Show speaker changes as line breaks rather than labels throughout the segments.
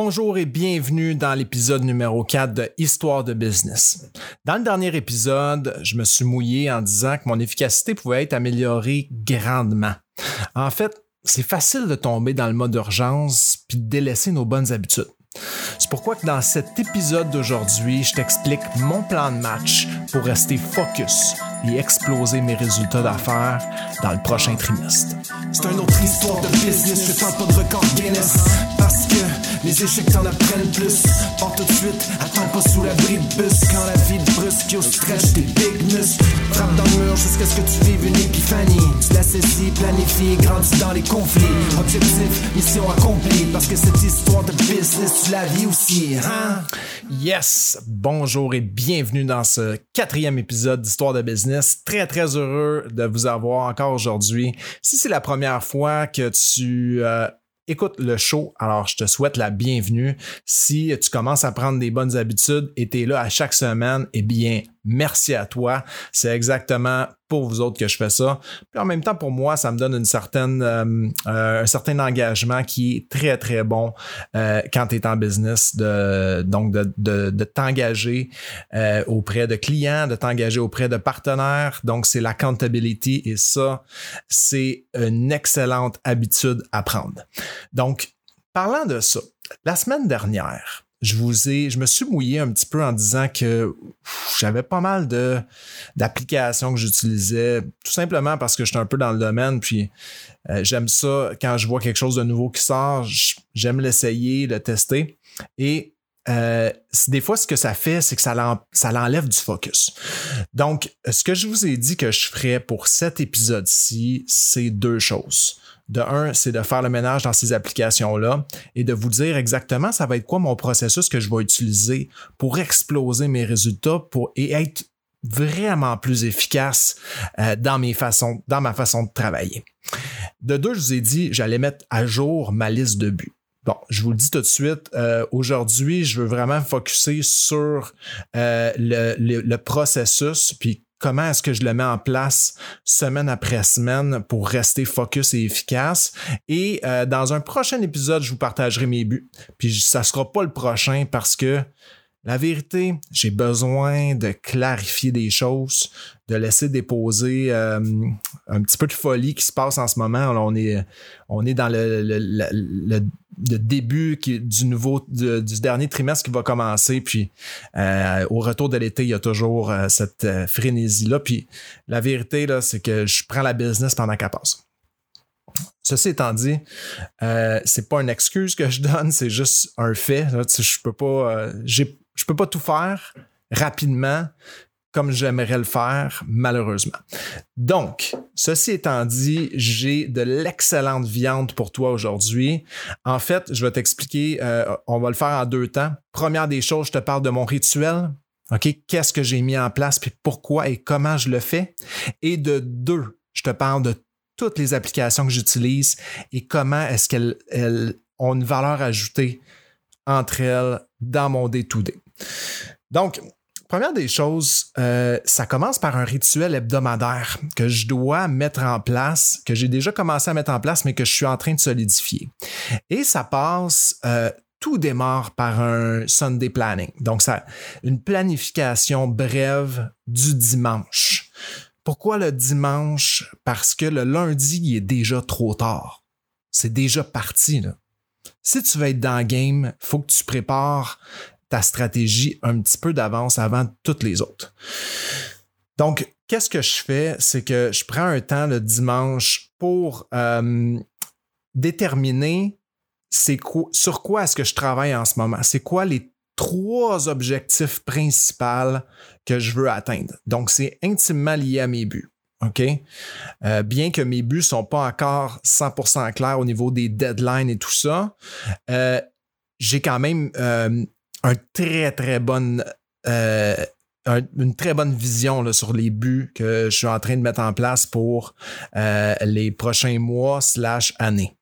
Bonjour et bienvenue dans l'épisode numéro 4 de Histoire de business. Dans le dernier épisode, je me suis mouillé en disant que mon efficacité pouvait être améliorée grandement. En fait, c'est facile de tomber dans le mode urgence puis de délaisser nos bonnes habitudes. C'est pourquoi que dans cet épisode d'aujourd'hui, je t'explique mon plan de match pour rester focus et exploser mes résultats d'affaires dans le prochain trimestre.
C'est une autre histoire de business, je tente pas de record Guinness. Parce que les échecs t'en apprennent plus. Pas tout de suite, attends pas sous l'abri de bus. Quand la vie te brusque, yo stretch tes big muscles Frappe dans le mur jusqu'à ce que tu vives une épiphanie. Tu l'assaissis, planifie, grandis dans les conflits. Objectif, mission accomplie. Parce que cette histoire de business, tu la vis aussi, hein?
Yes! Bonjour et bienvenue dans ce quatrième épisode d'Histoire de business. Très, très heureux de vous avoir encore aujourd'hui. Si c'est la première fois que tu euh, écoutes le show, alors je te souhaite la bienvenue. Si tu commences à prendre des bonnes habitudes et tu es là à chaque semaine, eh bien, merci à toi. C'est exactement pour vous autres que je fais ça. Puis en même temps, pour moi, ça me donne une certaine, euh, euh, un certain engagement qui est très, très bon euh, quand tu es en business, de, donc de, de, de t'engager auprès de clients, de t'engager auprès de partenaires. Donc, c'est l'accountability et ça, c'est une excellente habitude à prendre. Donc, parlant de ça, la semaine dernière, je vous ai, je me suis mouillé un petit peu en disant que j'avais pas mal de d'applications que j'utilisais, tout simplement parce que j'étais un peu dans le domaine, puis euh, j'aime ça quand je vois quelque chose de nouveau qui sort, j'aime l'essayer, le tester, et euh, des fois, ce que ça fait, c'est que ça, ça l'enlève du focus. Donc, ce que je vous ai dit que je ferais pour cet épisode-ci, c'est deux choses. De un, c'est de faire le ménage dans ces applications-là et de vous dire exactement ça va être quoi mon processus que je vais utiliser pour exploser mes résultats pour, et être vraiment plus efficace euh, dans mes façons, dans ma façon de travailler. De deux, je vous ai dit, j'allais mettre à jour ma liste de buts. Bon, je vous le dis tout de suite, euh, aujourd'hui, je veux vraiment focuser sur euh, le, le, le, processus, puis comment est-ce que je le mets en place semaine après semaine pour rester focus et efficace. Et euh, dans un prochain épisode, je vous partagerai mes buts. Puis ça sera pas le prochain parce que la vérité, j'ai besoin de clarifier des choses, de laisser déposer euh, un petit peu de folie qui se passe en ce moment. on est, dans le, début du dernier trimestre qui va commencer. Puis euh, au retour de l'été, il y a toujours euh, cette frénésie-là. Puis la vérité, là, c'est que je prends la business pendant qu'elle passe. Ceci étant dit, c'est pas une excuse que je donne, c'est juste un fait. Peux pas, je peux pas tout faire rapidement comme j'aimerais le faire, malheureusement. Donc, ceci étant dit, j'ai de l'excellente viande pour toi aujourd'hui. En fait, je vais t'expliquer, euh, on va le faire en deux temps. Première des choses, je te parle de mon rituel. OK, qu'est-ce que j'ai mis en place, puis pourquoi et comment je le fais. Et de deux, je te parle de toutes les applications que j'utilise et comment est-ce qu'elles elles ont une valeur ajoutée entre elles dans mon day-to-day. Donc, première des choses, euh, ça commence par un rituel hebdomadaire que je dois mettre en place, que j'ai déjà commencé à mettre en place, mais que je suis en train de solidifier. Et ça passe, euh, tout démarre par un Sunday planning. Donc, ça, une planification brève du dimanche. Pourquoi le dimanche? Parce que le lundi, il est déjà trop tard. C'est déjà parti, là. Si tu veux être dans le game, faut que tu prépares ta stratégie un petit peu d'avance avant toutes les autres. Donc, qu'est-ce que je fais? C'est que je prends un temps le dimanche pour euh, déterminer c'est quoi, sur quoi est-ce que je travaille en ce moment? C'est quoi les trois objectifs principaux que je veux atteindre? Donc, c'est intimement lié à mes buts. OK? Euh, bien que mes buts ne sont pas encore 100% clairs au niveau des deadlines et tout ça, euh, j'ai quand même un très, très bonne, euh, un, une très bonne vision sur les buts que je suis en train de mettre en place pour euh, les prochains mois slash années.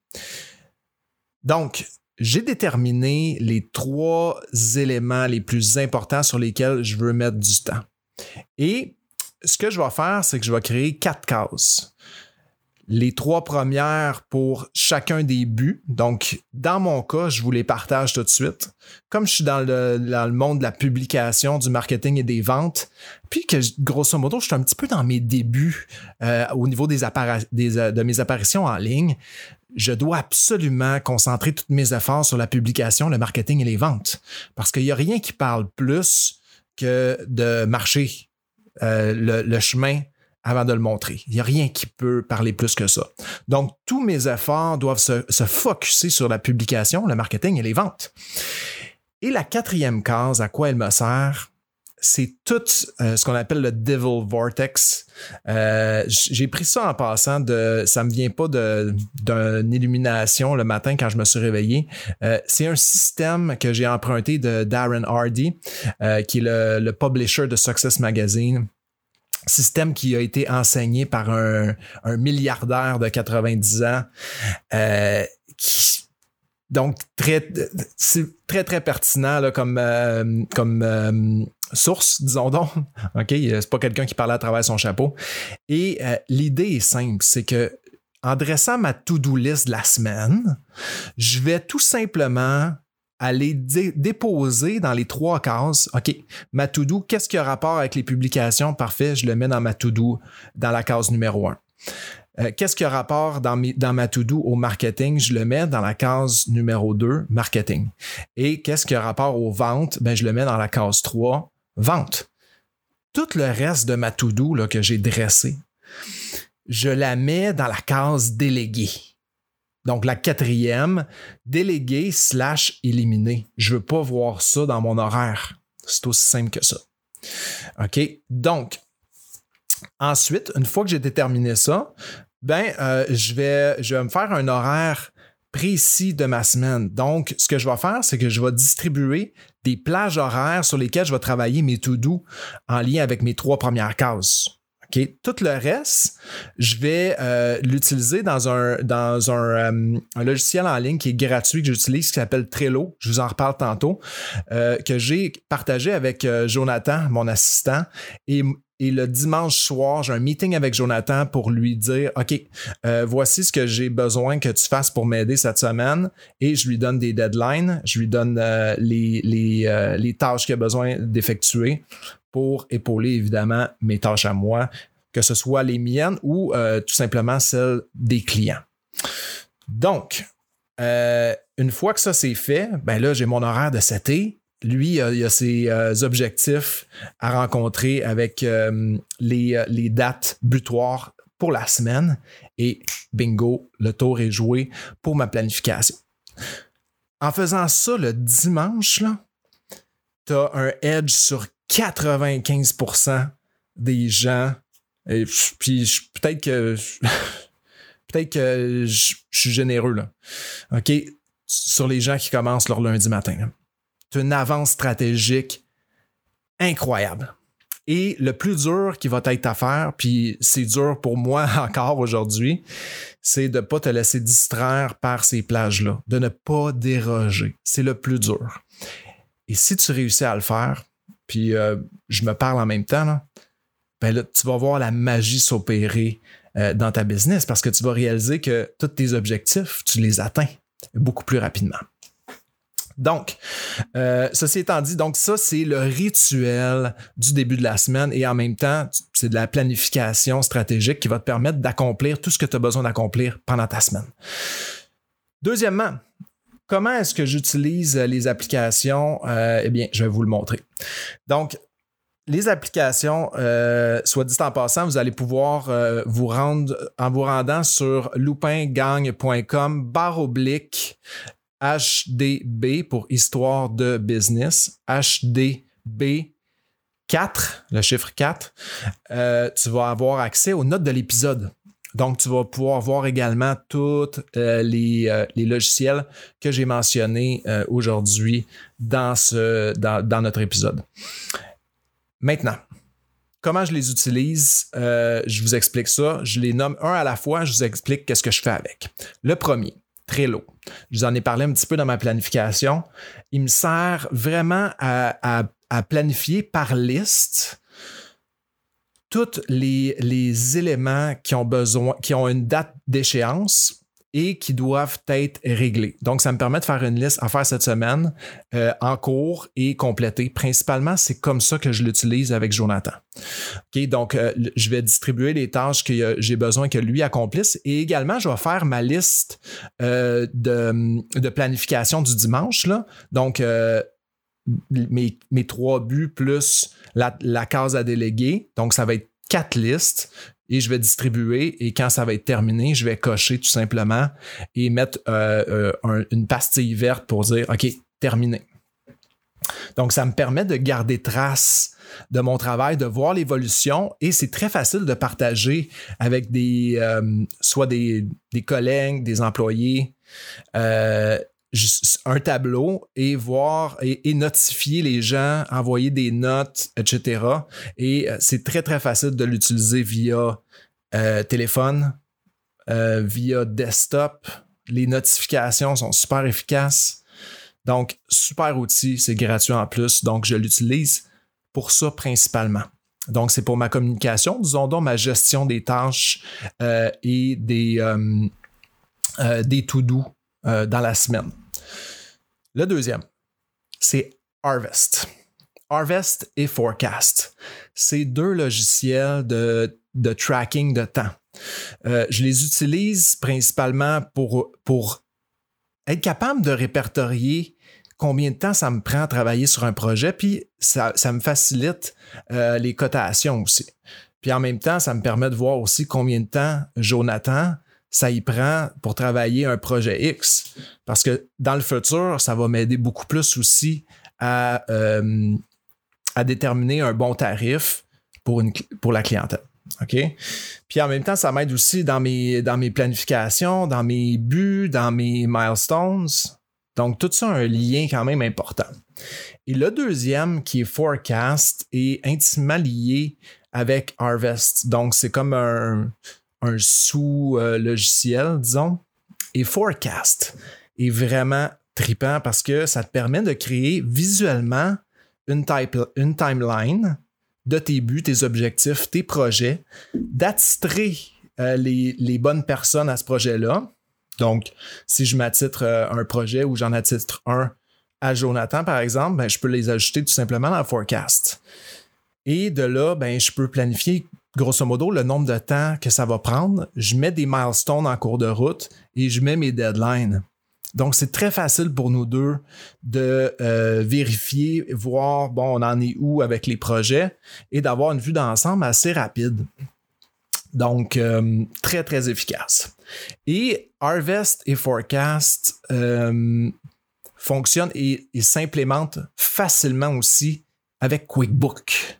Donc, j'ai déterminé les trois éléments les plus importants sur lesquels je veux mettre du temps. Et ce que je vais faire, c'est que je vais créer quatre cases. Les trois premières pour chacun des buts. Donc, dans mon cas, je vous les partage tout de suite. Comme je suis dans le, dans le monde de la publication, du marketing et des ventes, puis que grosso modo, je suis un petit peu dans mes débuts euh, au niveau des, des euh, de mes apparitions en ligne, je dois absolument concentrer tous mes efforts sur la publication, le marketing et les ventes. Parce qu'il n'y a rien qui parle plus que de marcher euh, le, chemin avant de le montrer. Il n'y a rien qui peut parler plus que ça. Donc, tous mes efforts doivent se, se focuser sur la publication, le marketing et les ventes. Et la quatrième case, à quoi elle me sert? c'est tout euh, ce qu'on appelle le Devil Vortex. Euh, j'ai pris ça en passant de, ça me vient pas d'une illumination le matin quand je me suis réveillé. Euh, c'est un système que j'ai emprunté de Darren Hardy, qui est le, publisher de Success Magazine système qui a été enseigné par un, un milliardaire de 90 ans qui, donc, très, c'est très, très pertinent là, comme, comme source, disons donc. OK, c'est pas quelqu'un qui parlait à travers son chapeau. Et euh, l'idée est simple, c'est que en dressant ma to-do list de la semaine, je vais tout simplement aller déposer dans les trois cases. OK, ma to-do, qu'est-ce qui a rapport avec les publications? Parfait, je le mets dans ma to-do dans la case numéro un. Euh, qu'est-ce qui a rapport dans, ma to-do au marketing? Je le mets dans la case numéro 2, marketing. Et qu'est-ce qui a rapport aux ventes? Ben, je le mets dans la case 3, vente. Tout le reste de ma to-do que j'ai dressé, je la mets dans la case délégué. Donc, la quatrième, délégué slash éliminé. Je ne veux pas voir ça dans mon horaire. C'est aussi simple que ça. OK? Donc, ensuite, une fois que j'ai déterminé ça, ben, euh, je, vais, je vais me faire un horaire précis de ma semaine. Donc, ce que je vais faire, c'est que je vais distribuer des plages horaires sur lesquelles je vais travailler mes to-do en lien avec mes trois premières cases. Tout le reste, je vais euh, l'utiliser dans, euh, un, logiciel en ligne qui est gratuit que j'utilise qui s'appelle Trello. Je vous en reparle tantôt, euh, que j'ai partagé avec Jonathan, mon assistant. Et le dimanche soir, j'ai un meeting avec Jonathan pour lui dire OK, euh, voici ce que j'ai besoin que tu fasses pour m'aider cette semaine. Et je lui donne des deadlines, je lui donne euh, les, euh, les, tâches qu'il a besoin d'effectuer pour épauler évidemment mes tâches à moi, que ce soit les miennes ou tout simplement celles des clients. Donc, une fois que ça c'est fait, ben là, j'ai mon horaire de 7 lui, il a ses euh, objectifs à rencontrer avec euh, les, euh, les, dates butoirs pour la semaine. Et bingo, le tour est joué pour ma planification. En faisant ça le dimanche, tu as un edge sur 95% des gens. Et puis peut-être que peut-être que je suis généreux. OK? Sur les gens qui commencent leur lundi matin une avance stratégique incroyable. Et le plus dur qui va être à faire, puis c'est dur pour moi encore aujourd'hui, c'est de ne pas te laisser distraire par ces plages-là, de ne pas déroger. C'est le plus dur. Et si tu réussis à le faire, puis euh, je me parle en même temps, ben tu vas voir la magie s'opérer euh, dans ta business parce que tu vas réaliser que tous tes objectifs, tu les atteins beaucoup plus rapidement. Donc, euh, ceci étant dit, donc ça, c'est le rituel du début de la semaine et en même temps, c'est de la planification stratégique qui va te permettre d'accomplir tout ce que tu as besoin d'accomplir pendant ta semaine. Deuxièmement, comment est-ce que j'utilise les applications? Euh, eh bien, je vais vous le montrer. Donc, les applications, euh, soit dit en passant, vous allez pouvoir vous rendre en vous rendant sur loupingang.com barre oblique HDB pour Histoire de Business, HDB 4, le chiffre 4, euh, tu vas avoir accès aux notes de l'épisode. Donc, tu vas pouvoir voir également tous euh, les, euh, les, logiciels que j'ai mentionnés aujourd'hui dans, notre épisode. Maintenant, comment je les utilise? je vous explique ça. Je les nomme un à la fois. Je vous explique qu'est-ce que je fais avec. Le premier, Trello. Je vous en ai parlé un petit peu dans ma planification. Il me sert vraiment à, planifier par liste tous les, les éléments qui ont besoin, qui ont une date d'échéance et qui doivent être réglés. Donc, ça me permet de faire une liste à faire cette semaine euh, en cours et compléter. Principalement, c'est comme ça que je l'utilise avec Jonathan. OK, donc, euh, je vais distribuer les tâches que j'ai besoin que lui accomplisse et également, je vais faire ma liste euh, de, planification du dimanche. Là. Donc, mes, trois buts plus la case à déléguer. Donc, ça va être quatre listes et je vais distribuer et quand ça va être terminé, je vais cocher tout simplement et mettre euh, euh, une pastille verte pour dire OK, terminé. Donc, ça me permet de garder trace de mon travail, de voir l'évolution et c'est très facile de partager avec des, euh, soit des, des, collègues, des employés, un tableau et voir et, notifier les gens, envoyer des notes, etc. Et euh, c'est très, très facile de l'utiliser via euh, téléphone, euh, via desktop. Les notifications sont super efficaces. Donc, super outil, c'est gratuit en plus. Donc, je l'utilise pour ça principalement. Donc, c'est pour ma communication, disons donc ma gestion des tâches et des, des to-do dans la semaine. Le deuxième, c'est Harvest. Harvest et Forecast. C'est deux logiciels de, de, tracking de temps. Euh, je les utilise principalement pour, pour être capable de répertorier combien de temps ça me prend à travailler sur un projet, puis ça, ça me facilite euh, les cotations aussi. Puis en même temps, ça me permet de voir aussi combien de temps Jonathan ça y prend pour travailler un projet X. Parce que dans le futur, ça va m'aider beaucoup plus aussi à, euh, à déterminer un bon tarif pour, une, pour la clientèle. OK? Puis en même temps, ça m'aide aussi dans mes, dans mes planifications, dans mes buts, dans mes milestones. Donc, tout ça a un lien quand même important. Et le deuxième, qui est Forecast, est intimement lié avec Harvest. Donc, c'est comme un, un sous-logiciel, disons. Et Forecast est vraiment tripant parce que ça te permet de créer visuellement une, timeline de tes buts, tes objectifs, tes projets, d'attitrer euh, les, bonnes personnes à ce projet-là. Donc, si je m'attitre euh, un projet ou j'en attitre un à Jonathan, par exemple, ben, je peux les ajouter tout simplement dans forecast. Et de là, ben, je peux planifier grosso modo, le nombre de temps que ça va prendre, je mets des milestones en cours de route et je mets mes deadlines. Donc, c'est très facile pour nous deux de euh, vérifier, voir, bon, on en est où avec les projets et d'avoir une vue d'ensemble assez rapide. Donc, euh, très, très efficace. Et Harvest et Forecast euh, fonctionnent et, et s'implémentent facilement aussi avec QuickBook.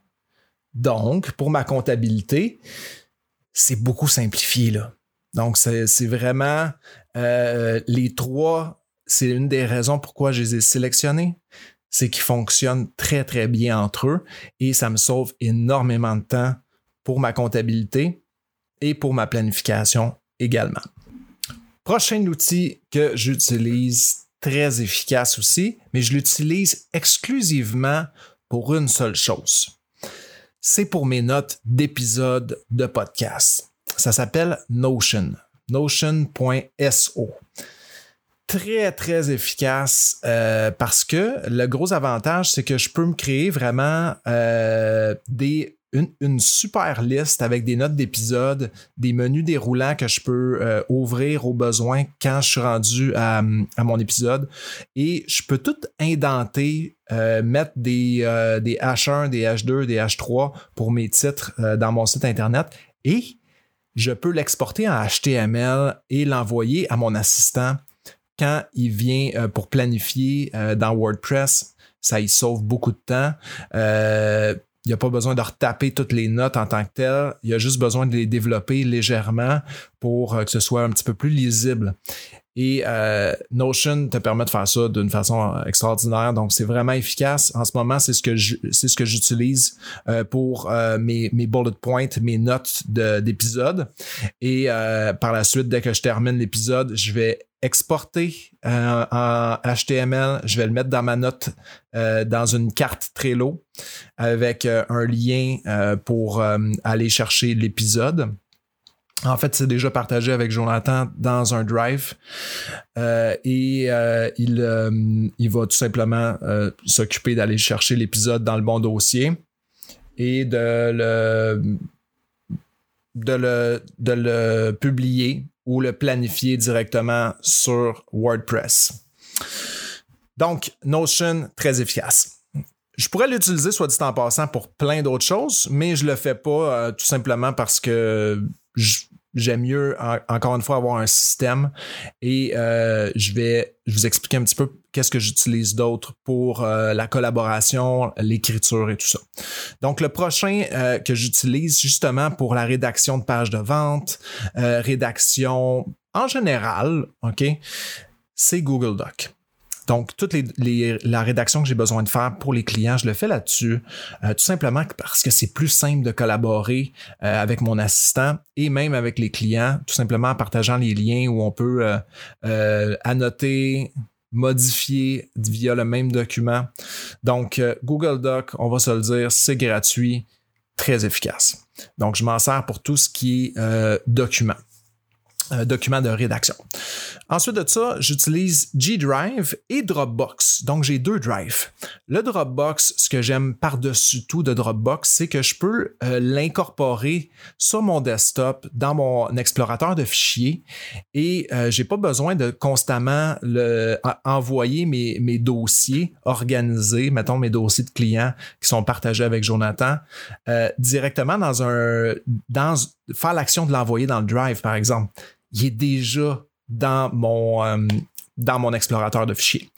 Donc, pour ma comptabilité, c'est beaucoup simplifié. Là. Donc, c'est vraiment euh, les trois, c'est une des raisons pourquoi je les ai sélectionnés. C'est qu'ils fonctionnent très, très bien entre eux et ça me sauve énormément de temps pour ma comptabilité et pour ma planification également. Prochain outil que j'utilise, très efficace aussi, mais je l'utilise exclusivement pour une seule chose c'est pour mes notes d'épisodes de podcast. Ça s'appelle Notion. Notion.so. Très, très efficace euh, parce que le gros avantage, c'est que je peux me créer vraiment euh, des une, super liste avec des notes d'épisodes, des menus déroulants que je peux euh, ouvrir au besoin quand je suis rendu à, mon épisode. Et je peux tout indenter, euh, mettre des, euh, des H1, des H2, des H3 pour mes titres dans mon site Internet. Et je peux l'exporter en HTML et l'envoyer à mon assistant quand il vient pour planifier dans WordPress. Ça y sauve beaucoup de temps. Il n'y a pas besoin de retaper toutes les notes en tant que telles. Il y a juste besoin de les développer légèrement pour euh, que ce soit un petit peu plus lisible. Et euh, Notion te permet de faire ça d'une façon euh, extraordinaire. Donc, c'est vraiment efficace. En ce moment, c'est ce que c'est ce que j'utilise pour mes, mes bullet points, mes notes d'épisode. Et par la suite, dès que je termine l'épisode, je vais exporter euh, en HTML. Je vais le mettre dans ma note euh, dans une carte Trello avec euh, un lien pour aller chercher l'épisode. En fait, c'est déjà partagé avec Jonathan dans un drive et il, il va tout simplement s'occuper d'aller chercher l'épisode dans le bon dossier et de le, publier ou le planifier directement sur WordPress. Donc, Notion, très efficace. Je pourrais l'utiliser, soit dit en passant, pour plein d'autres choses, mais je le fais pas euh, tout simplement parce que j'aime mieux, encore une fois, avoir un système et euh, je vais vous expliquer un petit peu qu'est-ce que j'utilise d'autre pour euh, la collaboration, l'écriture et tout ça. Donc, le prochain euh, que j'utilise justement pour la rédaction de pages de vente, rédaction en général, OK, c'est Google Doc. Donc, toute les, la rédaction que j'ai besoin de faire pour les clients, je le fais là-dessus, euh, tout simplement parce que c'est plus simple de collaborer euh, avec mon assistant et même avec les clients, tout simplement en partageant les liens où on peut euh, annoter, modifier via le même document. Donc, Google Doc, on va se le dire, c'est gratuit, très efficace. Donc, je m'en sers pour tout ce qui est document. Euh, document de rédaction. Ensuite de ça, j'utilise G Drive et Dropbox. Donc, j'ai deux drives. Le Dropbox, ce que j'aime par-dessus tout de Dropbox, c'est que je peux euh, l'incorporer sur mon desktop dans mon explorateur de fichiers et euh, j'ai pas besoin de constamment envoyer mes, mes dossiers organisés, mettons mes dossiers de clients qui sont partagés avec Jonathan, directement dans un, dans, faire l'action de l'envoyer dans le drive, par exemple il est déjà dans mon, euh, dans mon explorateur de fichiers.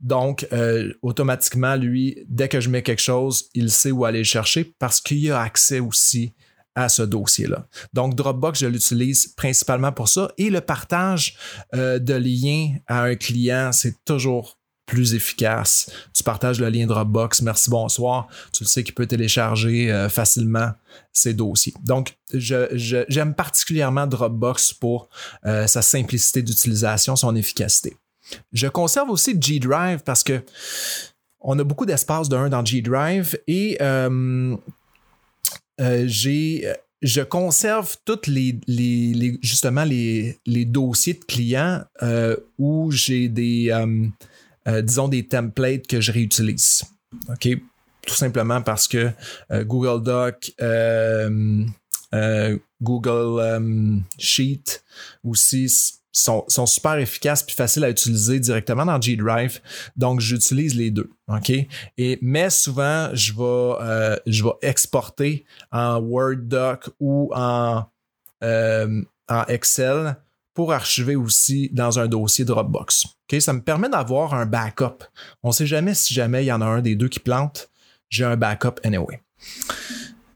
Donc, euh, automatiquement, lui, dès que je mets quelque chose, il sait où aller le chercher parce qu'il a accès aussi à ce dossier-là. Donc, Dropbox, je l'utilise principalement pour ça. Et le partage euh, de liens à un client, c'est toujours plus efficace. Tu partages le lien Dropbox, merci, bonsoir. Tu le sais qu'il peut télécharger euh, facilement ces dossiers. Donc, j'aime particulièrement Dropbox pour euh, sa simplicité d'utilisation, son efficacité. Je conserve aussi G Drive parce que on a beaucoup d'espace d'un dans G Drive et euh, je conserve tous les, justement les, les, dossiers de clients où j'ai des disons, des templates que je réutilise. OK? Tout simplement parce que euh, Google Doc, euh, Google Sheet aussi sont, super efficaces puis faciles à utiliser directement dans G Drive. Donc, j'utilise les deux. OK? Et, mais souvent, je vais, je vais exporter en Word Doc ou en, en Excel pour archiver aussi dans un dossier Dropbox. Ça me permet d'avoir un backup. On ne sait jamais si jamais il y en a un des deux qui plante. J'ai un backup anyway.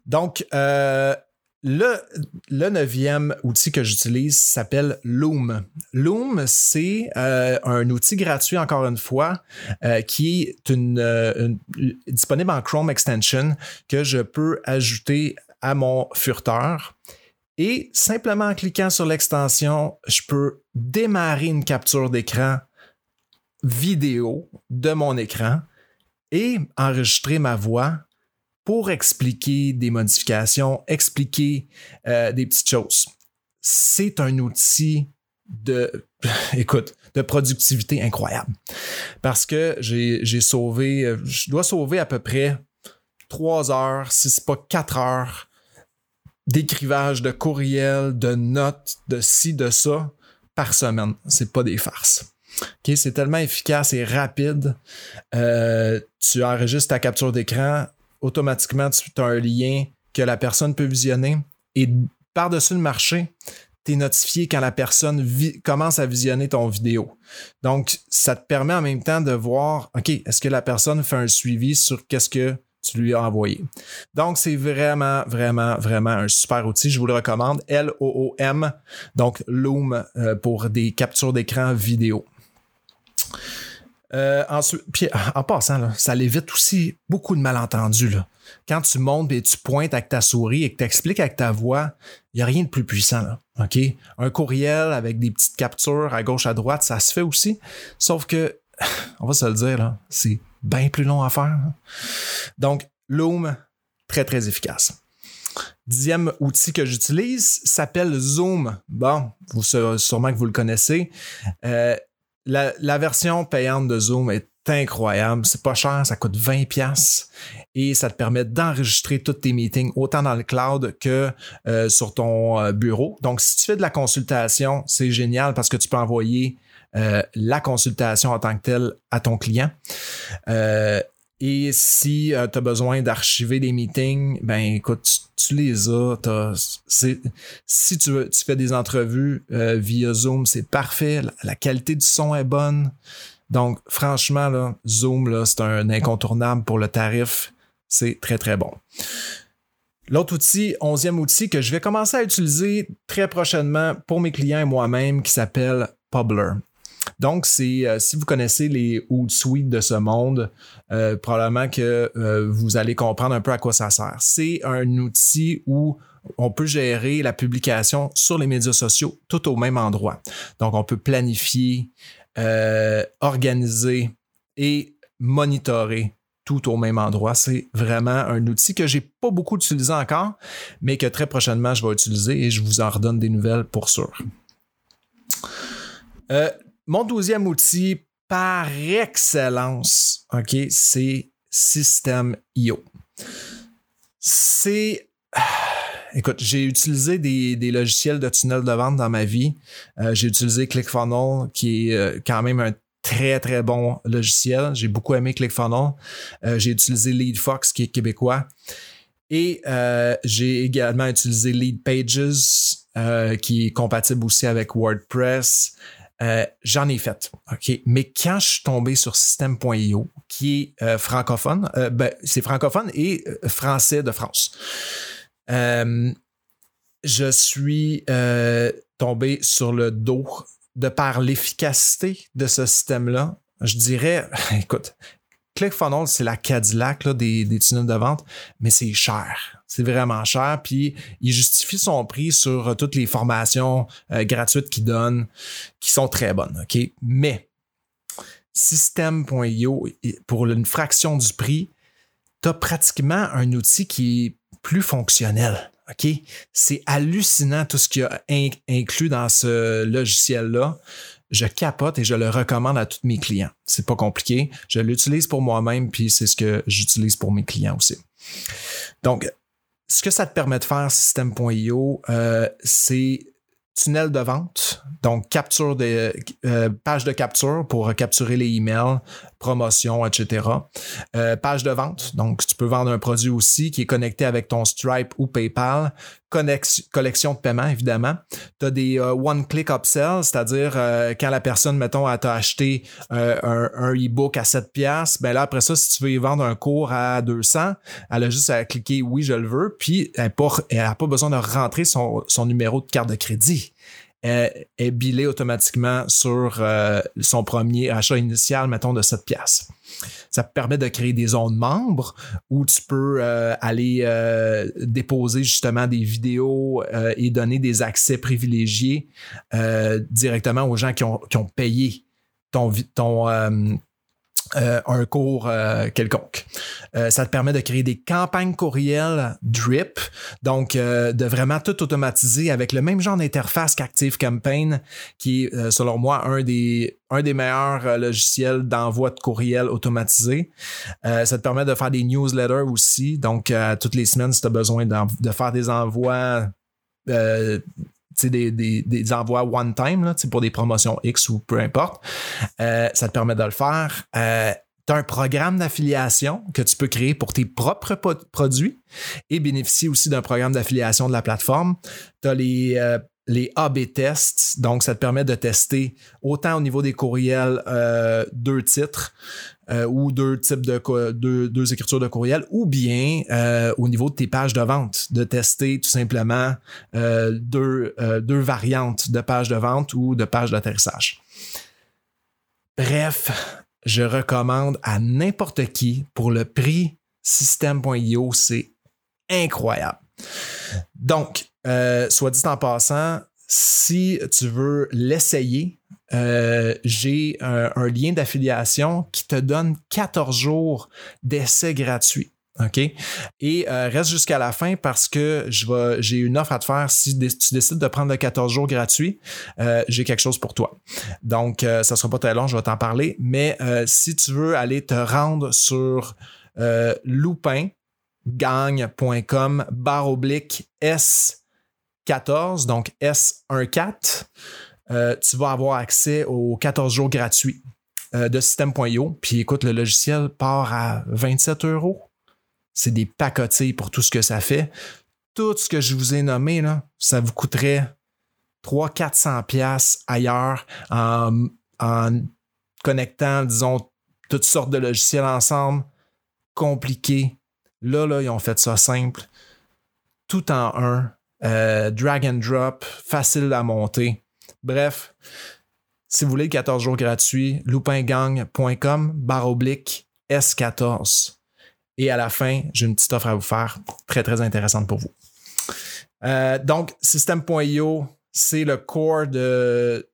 Donc, euh, le, neuvième outil que j'utilise s'appelle Loom. Loom, c'est euh, un outil gratuit, encore une fois, euh, qui est disponible en Chrome Extension que je peux ajouter à mon furteur et simplement en cliquant sur l'extension, je peux démarrer une capture d'écran vidéo de mon écran et enregistrer ma voix pour expliquer des modifications, expliquer euh, des petites choses. C'est un outil de, écoute, de productivité incroyable. Parce que j'ai sauvé, je dois sauver à peu près trois heures, si c'est pas quatre heures d'écrivage, de courriels, de notes, de ci, de ça par semaine. C'est pas des farces. Okay, c'est tellement efficace et rapide. Euh, tu enregistres ta capture d'écran, automatiquement tu as un lien que la personne peut visionner et par-dessus le marché, tu es notifié quand la personne commence à visionner ton vidéo. Donc, ça te permet en même temps de voir, OK, est-ce que la personne fait un suivi sur qu'est-ce que tu lui as envoyé. Donc, c'est vraiment, vraiment, vraiment un super outil. Je vous le recommande. L-O-O-M, donc Loom euh, pour des captures d'écran vidéo. Euh, ensuite, puis en passant, ça évite aussi beaucoup de malentendus. Quand tu montes et tu pointes avec ta souris et que tu expliques avec ta voix, il n'y a rien de plus puissant. Un courriel avec des petites captures à gauche, à droite, ça se fait aussi. Sauf que, on va se le dire, c'est bien plus long à faire. Donc, Loom, très, très efficace. Dixième outil que j'utilise s'appelle Zoom. Bon, vous, sûrement que vous le connaissez. Euh, la, version payante de Zoom est incroyable. C'est pas cher, ça coûte 20 pièces et ça te permet d'enregistrer tous tes meetings autant dans le cloud que euh, sur ton euh, bureau. Donc, si tu fais de la consultation, c'est génial parce que tu peux envoyer la consultation en tant que telle à ton client. Et si euh, tu as besoin d'archiver des meetings, ben écoute, tu, les as. si tu, tu, fais des entrevues euh, via Zoom, c'est parfait. La, qualité du son est bonne. Donc, franchement, Zoom, c'est un incontournable pour le tarif. C'est très, très bon. L'autre outil, onzième outil que je vais commencer à utiliser très prochainement pour mes clients et moi-même qui s'appelle Publer. Donc, c'est euh, si vous connaissez les Hootsuite de ce monde, euh, probablement que euh, vous allez comprendre un peu à quoi ça sert. C'est un outil où on peut gérer la publication sur les médias sociaux tout au même endroit. Donc, on peut planifier, organiser et monitorer tout au même endroit. C'est vraiment un outil que j'ai pas beaucoup utilisé encore, mais que très prochainement je vais utiliser et je vous en redonne des nouvelles pour sûr. Mon douzième outil par excellence, OK, c'est System.io. C'est. Écoute, j'ai utilisé des, logiciels de tunnel de vente dans ma vie. Euh, j'ai utilisé ClickFunnels, qui est euh, quand même un très, très bon logiciel. J'ai beaucoup aimé ClickFunnels. Euh, j'ai utilisé LeadFox, qui est québécois. Et j'ai également utilisé LeadPages, qui est compatible aussi avec WordPress. Euh, j'en ai fait, OK? Mais quand je suis tombé sur System.io, qui est euh, francophone, euh, ben, c'est francophone et français de France, je suis tombé sur le dos de par l'efficacité de ce système-là. Je dirais, écoute, ClickFunnels, c'est la Cadillac des, tunnels de vente, mais c'est cher. C'est vraiment cher. Puis il justifie son prix sur euh, toutes les formations euh, gratuites qu'il donne, qui sont très bonnes. Mais System.io, pour une fraction du prix, tu as pratiquement un outil qui est plus fonctionnel. C'est hallucinant tout ce qu'il y a inclus dans ce logiciel-là je capote et je le recommande à tous mes clients. C'est pas compliqué. Je l'utilise pour moi-même, puis c'est ce que j'utilise pour mes clients aussi. Donc, ce que ça te permet de faire, System.io, euh, c'est tunnel de vente, donc capture des euh, page de capture pour capturer les emails, promotion, etc. Euh, page de vente, donc tu peux vendre un produit aussi qui est connecté avec ton Stripe ou PayPal. collection de paiement, évidemment. Tu as des euh, one-click upsells, c'est-à-dire quand la personne, mettons, a acheté un, e-book à 7 pièces, ben là, après ça, si tu veux y vendre un cours à 200, elle a juste à cliquer « Oui, je le veux », puis elle n'a pas, besoin de rentrer son numéro de carte de crédit est, est billé automatiquement sur euh, son premier achat initial, mettons, de 7 pièces. Ça permet de créer des zones membres où tu peux euh, aller euh, déposer justement des vidéos et donner des accès privilégiés directement aux gens qui ont, qui ont payé ton, euh, un cours euh, quelconque. Euh, ça te permet de créer des campagnes courriels drip, donc de vraiment tout automatiser avec le même genre d'interface qu'Active Campaign, qui est selon moi un des, un des meilleurs logiciels d'envoi de courriel automatisé. ça te permet de faire des newsletters aussi, donc toutes les semaines si tu as besoin de faire des envois des, des, des, envois one time là, pour des promotions X ou peu importe. Euh, ça te permet de le faire. Euh, tu as un programme d'affiliation que tu peux créer pour tes propres produits et bénéficier aussi d'un programme d'affiliation de la plateforme. Tu as les, euh, les A-B tests, donc ça te permet de tester autant au niveau des courriels deux titres, euh, ou deux types de deux, deux écritures de courriel, ou bien euh, au niveau de tes pages de vente, de tester tout simplement euh, deux, deux variantes de pages de vente ou de pages d'atterrissage. Bref, je recommande à n'importe qui pour le prix système.io, c'est incroyable. Donc, soit dit en passant, si tu veux l'essayer, euh, j'ai un, lien d'affiliation qui te donne 14 jours d'essai gratuit. OK? Et euh, reste jusqu'à la fin parce que j'ai une offre à te faire. Si tu décides de prendre le 14 jours gratuit, euh, j'ai quelque chose pour toi. Donc, ça sera pas très long, je vais t'en parler. Mais si tu veux aller te rendre sur loupingagne.com barre oblique S14, donc S14, euh, tu vas avoir accès aux 14 jours gratuits euh, de système.io. Puis écoute, le logiciel part à 27 euros c'est des pacotilles pour tout ce que ça fait. Tout ce que je vous ai nommé, là, ça vous coûterait 300-400 pièces ailleurs en, connectant, disons, toutes sortes de logiciels ensemble. Compliqué. Là, là, ils ont fait ça simple. Tout en un. Euh, drag and drop, facile à monter. Bref, si vous voulez le 14 jours gratuit, loupingang.com barre oblique S14. Et à la fin, j'ai une petite offre à vous faire, très, très intéressante pour vous. Euh, donc, System.io, c'est le core de,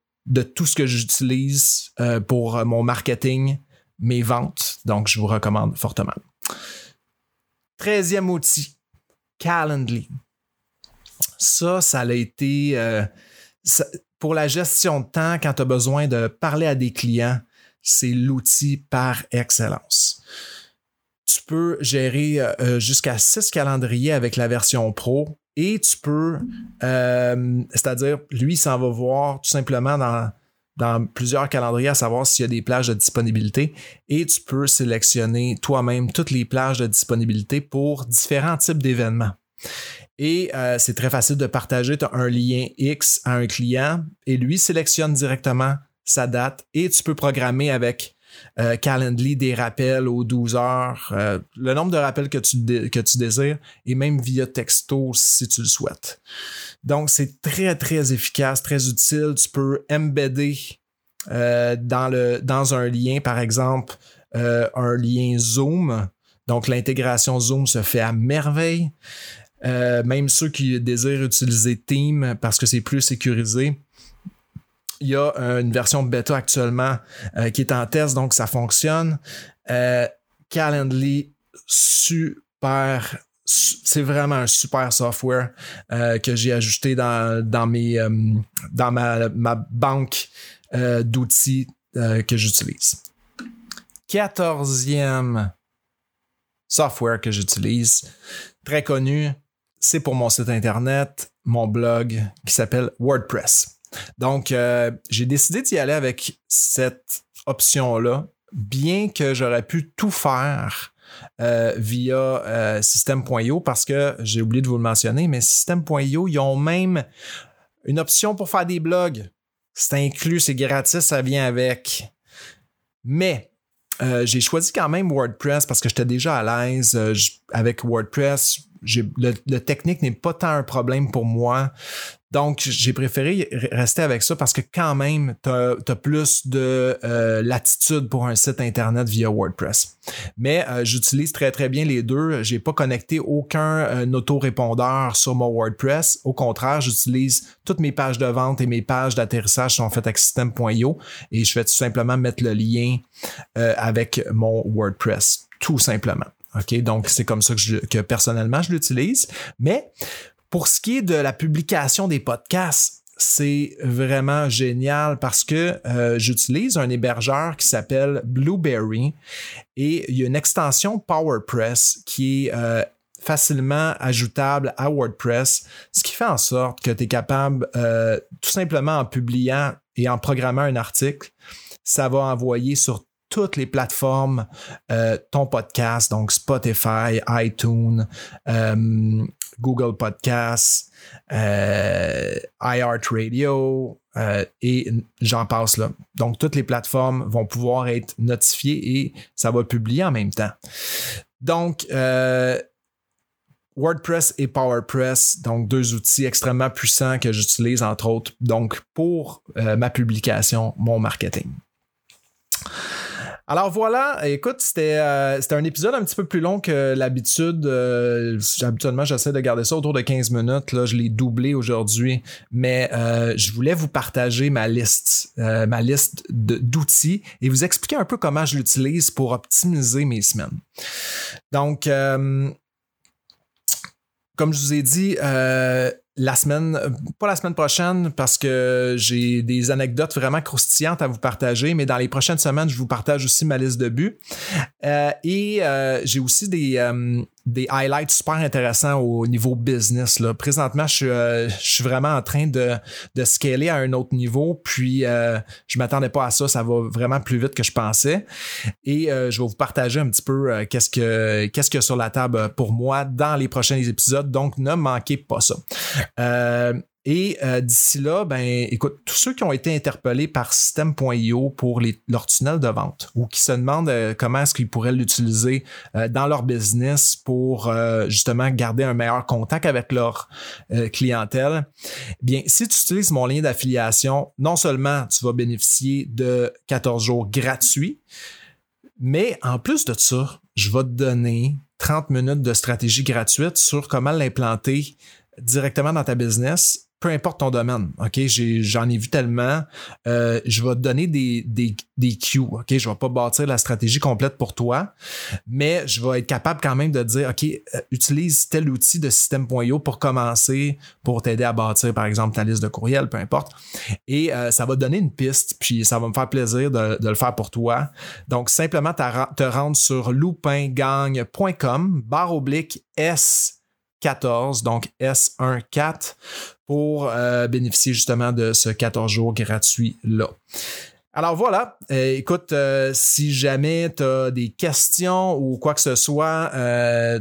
tout ce que j'utilise euh, pour mon marketing, mes ventes. Donc, je vous recommande fortement. Treizième outil, Calendly. Ça, ça a été... Euh, pour la gestion de temps, quand tu as besoin de parler à des clients, c'est l'outil par excellence tu peux gérer euh, jusqu'à six calendriers avec la version pro et tu peux, euh, c'est-à-dire, lui, s'en va voir tout simplement dans plusieurs calendriers à savoir s'il y a des plages de disponibilité et tu peux sélectionner toi-même toutes les plages de disponibilité pour différents types d'événements. Et euh, c'est très facile de partager. Tu as un lien X à un client et lui sélectionne directement sa date et tu peux programmer avec euh, Calendly des rappels aux 12 heures, euh, le nombre de rappels que tu, que tu désires et même via texto si tu le souhaites. Donc, c'est très, très efficace, très utile. Tu peux embedder dans, le, dans un lien, par exemple, un lien Zoom. Donc, l'intégration Zoom se fait à merveille. Euh, même ceux qui désirent utiliser Team parce que c'est plus sécurisé, il y a euh, une version bêta actuellement euh, qui est en test, donc ça fonctionne. Euh, Calendly, super c'est vraiment un super software euh, que j'ai ajouté dans, dans, mes, dans ma, ma banque d'outils que j'utilise. Quatorzième software que j'utilise, très connu, c'est pour mon site internet, mon blog qui s'appelle WordPress. Donc, euh, j'ai décidé d'y aller avec cette option-là, bien que j'aurais pu tout faire euh, via euh, System.io parce que j'ai oublié de vous le mentionner, mais System.io, ils ont même une option pour faire des blogs. C'est inclus, c'est gratis, ça vient avec. Mais euh, j'ai choisi quand même WordPress parce que j'étais déjà à l'aise avec WordPress. Le, technique n'est pas tant un problème pour moi. Donc, j'ai préféré rester avec ça parce que quand même, tu as, plus de euh, latitude pour un site Internet via WordPress. Mais euh, j'utilise très, très bien les deux. J'ai pas connecté aucun euh, autorépondeur sur mon WordPress. Au contraire, j'utilise toutes mes pages de vente et mes pages d'atterrissage sont faites avec system.io et je vais tout simplement mettre le lien euh, avec mon WordPress. Tout simplement. OK? Donc, c'est comme ça que, je, personnellement, je l'utilise. Mais pour ce qui est de la publication des podcasts, c'est vraiment génial parce que euh, j'utilise un hébergeur qui s'appelle Blueberry et il y a une extension PowerPress qui est euh, facilement ajoutable à WordPress, ce qui fait en sorte que tu es capable, euh, tout simplement en publiant et en programmant un article, ça va envoyer sur toutes les plateformes euh, ton podcast, donc Spotify, iTunes, euh, Google Podcasts, euh, iHeartRadio euh, et j'en passe là. Donc, toutes les plateformes vont pouvoir être notifiées et ça va publier en même temps. Donc, WordPress et PowerPress, donc deux outils extrêmement puissants que j'utilise entre autres donc pour ma publication, mon marketing. Alors voilà, écoute, c'était euh, c'était un épisode un petit peu plus long que l'habitude. Euh, habituellement, j'essaie de garder ça autour de 15 minutes. Là, je l'ai doublé aujourd'hui, mais euh, je voulais vous partager ma liste, ma liste d'outils et vous expliquer un peu comment je l'utilise pour optimiser mes semaines. Donc, comme je vous ai dit, la semaine, euh, pas la semaine prochaine parce que j'ai des anecdotes vraiment croustillantes à vous partager, mais dans les prochaines semaines, je vous partage aussi ma liste de buts. Euh, et euh, j'ai aussi des, euh, des highlights super intéressants au niveau business. Là. Présentement, je suis, euh, je suis vraiment en train de, de scaler à un autre niveau, puis euh, je m'attendais pas à ça, ça va vraiment plus vite que je pensais. Et euh, je vais vous partager un petit peu euh, qu'est-ce que qu'est-ce qu'il y a sur la table pour moi dans les prochains épisodes, donc ne manquez pas ça. Et euh, d'ici là, ben, écoute, tous ceux qui ont été interpellés par System.io pour leur tunnel de vente ou qui se demandent euh, comment est-ce qu'ils pourraient l'utiliser euh, dans leur business pour justement garder un meilleur contact avec leur clientèle, bien, si tu utilises mon lien d'affiliation, non seulement tu vas bénéficier de 14 jours gratuits, mais en plus de ça, je vais te donner 30 minutes de stratégie gratuite sur comment l'implanter directement dans ta business, peu importe ton domaine. OK, j'en ai, vu tellement. Euh, je vais te donner des, des, des cues. OK, je vais pas bâtir la stratégie complète pour toi, mais je vais être capable quand même de dire, OK, euh, utilise tel outil de système.io pour commencer, pour t'aider à bâtir, par exemple, ta liste de courriels, peu importe. Et euh, ça va te donner une piste, puis ça va me faire plaisir de, de le faire pour toi. Donc, simplement te rendre sur loupingagne.com, barre oblique S14, donc S14, pour euh, bénéficier justement de ce 14 jours gratuit-là. Alors voilà, Euh, écoute, euh, si jamais tu as des questions ou quoi que ce soit,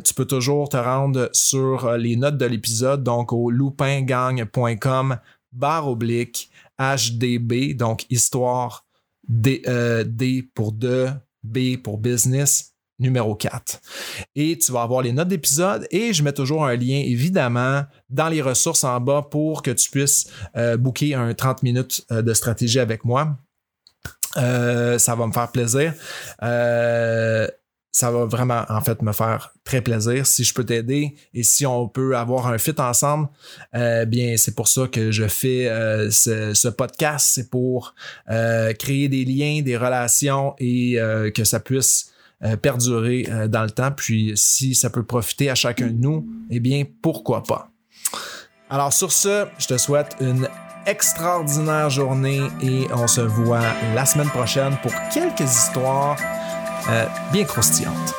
tu peux toujours te rendre sur les notes de l'épisode, donc au loupingagne.com barre oblique HDB, donc histoire D, D pour de, B pour business, numéro 4. Et tu vas avoir les notes d'épisode et je mets toujours un lien, évidemment, dans les ressources en bas pour que tu puisses euh, booker un 30 minutes euh, de stratégie avec moi. Euh, ça va me faire plaisir. Ça va vraiment, en fait, me faire très plaisir si je peux t'aider et si on peut avoir un fit ensemble. bien, c'est pour ça que je fais ce, podcast. C'est pour créer des liens, des relations et que ça puisse perdurer euh, dans le temps. Puis, si ça peut profiter à chacun de nous, eh bien, pourquoi pas? Alors, sur ce, je te souhaite une extraordinaire journée et on se voit la semaine prochaine pour quelques histoires euh, bien croustillantes.